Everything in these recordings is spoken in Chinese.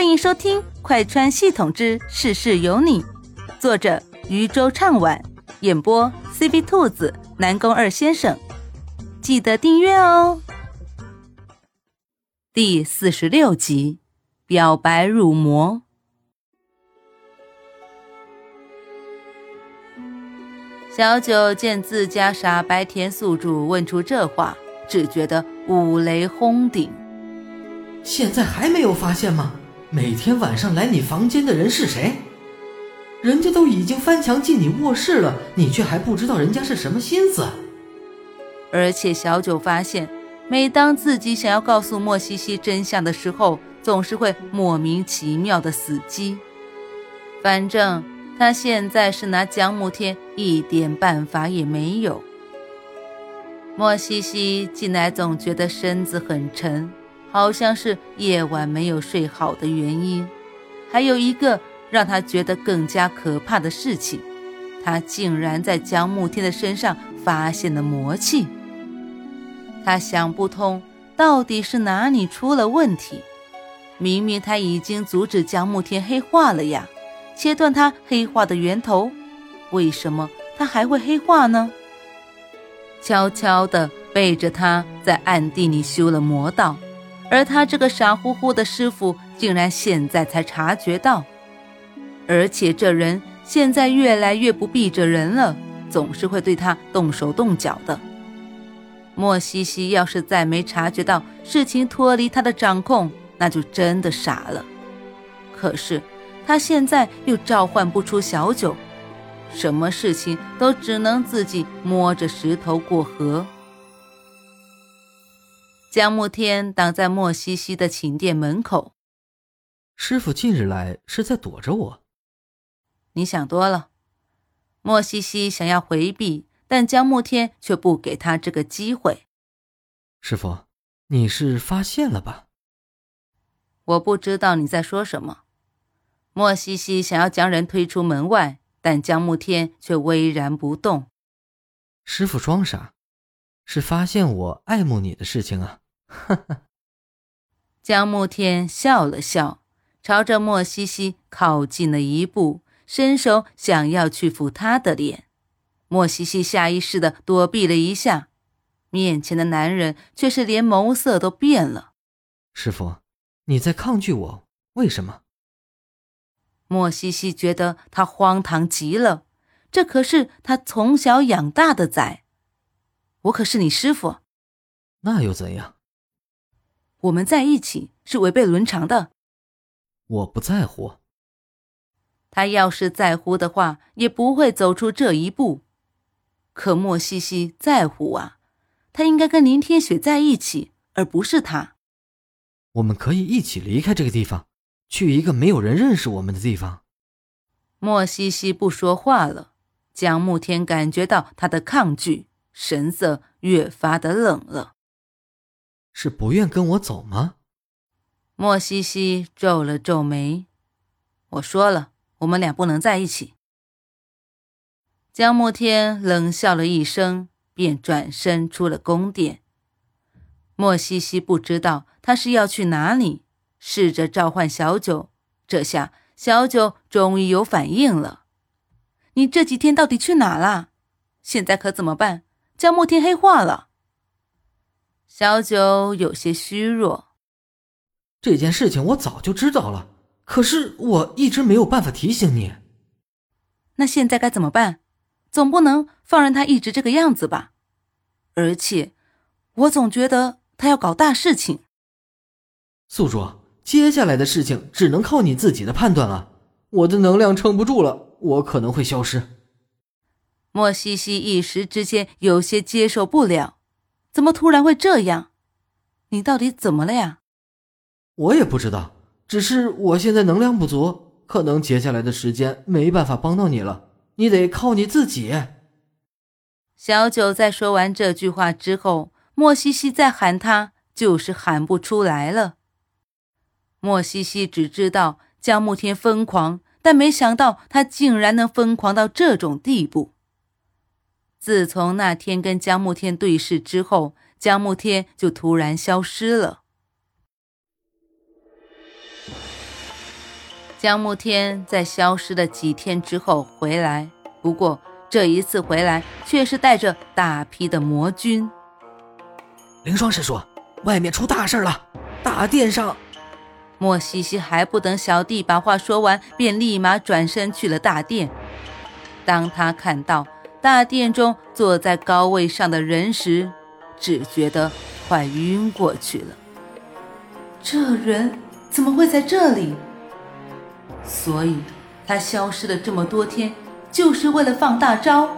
欢迎收听《快穿系统之事事有你》，作者渔舟唱晚，演播 C B 兔子、南宫二先生。记得订阅哦。第四十六集，表白入魔。小九见自家傻白甜宿主问出这话，只觉得五雷轰顶。现在还没有发现吗？每天晚上来你房间的人是谁？人家都已经翻墙进你卧室了，你却还不知道人家是什么心思。而且小九发现，每当自己想要告诉莫西西真相的时候，总是会莫名其妙的死机。反正他现在是拿江慕天一点办法也没有。莫西西进来总觉得身子很沉。好像是夜晚没有睡好的原因，还有一个让他觉得更加可怕的事情，他竟然在江慕天的身上发现了魔气。他想不通，到底是哪里出了问题？明明他已经阻止江慕天黑化了呀，切断他黑化的源头，为什么他还会黑化呢？悄悄地背着他在暗地里修了魔道。而他这个傻乎乎的师傅，竟然现在才察觉到，而且这人现在越来越不避着人了，总是会对他动手动脚的。莫西西要是再没察觉到事情脱离他的掌控，那就真的傻了。可是他现在又召唤不出小九，什么事情都只能自己摸着石头过河。江慕天挡在莫西西的寝殿门口。师傅近日来是在躲着我。你想多了。莫西西想要回避，但江慕天却不给他这个机会。师傅，你是发现了吧？我不知道你在说什么。莫西西想要将人推出门外，但江慕天却巍然不动。师傅装傻，是发现我爱慕你的事情啊。哈哈，江慕天笑了笑，朝着莫西西靠近了一步，伸手想要去抚她的脸。莫西西下意识的躲避了一下，面前的男人却是连眸色都变了。师傅，你在抗拒我？为什么？莫西西觉得他荒唐极了，这可是他从小养大的崽，我可是你师傅。那又怎样？我们在一起是违背伦常的。我不在乎。他要是在乎的话，也不会走出这一步。可莫西西在乎啊，他应该跟林天雪在一起，而不是他。我们可以一起离开这个地方，去一个没有人认识我们的地方。莫西西不说话了。江慕天感觉到他的抗拒，神色越发的冷了。是不愿跟我走吗？莫西西皱了皱眉。我说了，我们俩不能在一起。江慕天冷笑了一声，便转身出了宫殿。莫西西不知道他是要去哪里，试着召唤小九。这下小九终于有反应了。你这几天到底去哪了？现在可怎么办？江慕天黑化了。小九有些虚弱。这件事情我早就知道了，可是我一直没有办法提醒你。那现在该怎么办？总不能放任他一直这个样子吧？而且，我总觉得他要搞大事情。宿主，接下来的事情只能靠你自己的判断了。我的能量撑不住了，我可能会消失。莫西西一时之间有些接受不了。怎么突然会这样？你到底怎么了呀？我也不知道，只是我现在能量不足，可能接下来的时间没办法帮到你了，你得靠你自己。小九在说完这句话之后，莫西西再喊他，就是喊不出来了。莫西西只知道江慕天疯狂，但没想到他竟然能疯狂到这种地步。自从那天跟江慕天对视之后，江慕天就突然消失了。江慕天在消失了几天之后回来，不过这一次回来却是带着大批的魔军。凌霜师叔，外面出大事了！大殿上，莫西西还不等小弟把话说完，便立马转身去了大殿。当他看到大殿中坐在高位上的人时，只觉得快晕过去了。这人怎么会在这里？所以，他消失了这么多天，就是为了放大招。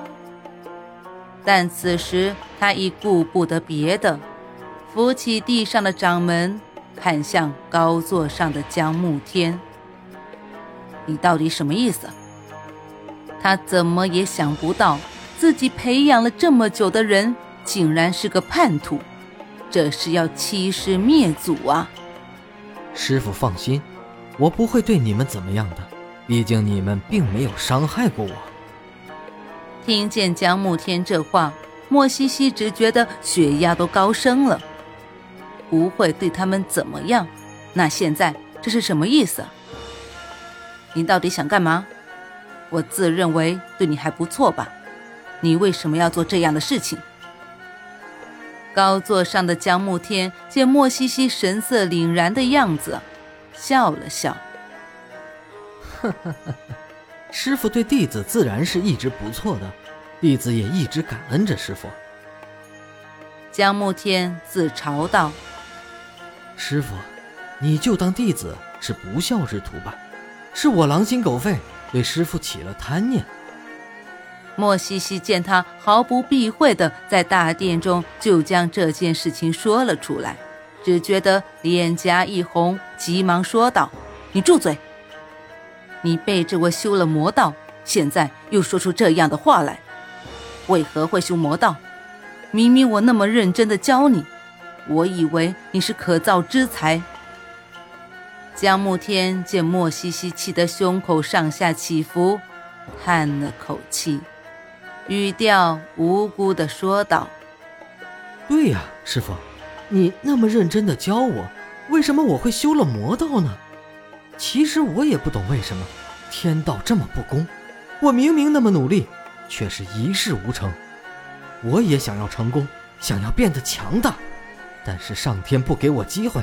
但此时他已顾不得别的，扶起地上的掌门，看向高座上的江慕天：“你到底什么意思？”他怎么也想不到，自己培养了这么久的人，竟然是个叛徒，这是要欺师灭祖啊！师傅放心。我不会对你们怎么样的，毕竟你们并没有伤害过我。听见江慕天这话，莫西西只觉得血压都高升了。不会对他们怎么样？那现在这是什么意思？你到底想干嘛？我自认为对你还不错吧？你为什么要做这样的事情？高座上的江慕天见莫西西神色凛然的样子。笑了笑，呵呵呵，师傅对弟子自然是一直不错的，弟子也一直感恩着师傅。江慕天自嘲道：“师傅，你就当弟子是不孝之徒吧，是我狼心狗肺，对师傅起了贪念。”莫西西见他毫不避讳的在大殿中就将这件事情说了出来。只觉得脸颊一红，急忙说道：“你住嘴！你背着我修了魔道，现在又说出这样的话来，为何会修魔道？明明我那么认真的教你，我以为你是可造之才。”江慕天见莫西西气得胸口上下起伏，叹了口气，语调无辜的说道：“对呀，师傅。”你那么认真的教我，为什么我会修了魔道呢？其实我也不懂为什么，天道这么不公，我明明那么努力，却是一事无成。我也想要成功，想要变得强大，但是上天不给我机会，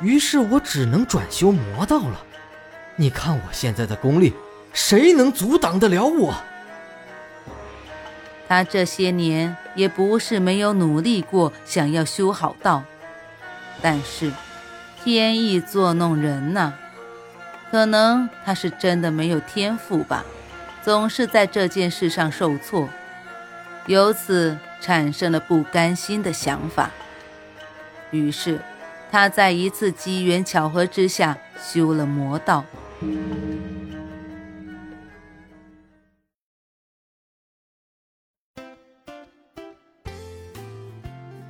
于是我只能转修魔道了。你看我现在的功力，谁能阻挡得了我？他这些年也不是没有努力过，想要修好道，但是天意作弄人呐，可能他是真的没有天赋吧，总是在这件事上受挫，由此产生了不甘心的想法。于是他在一次机缘巧合之下修了魔道。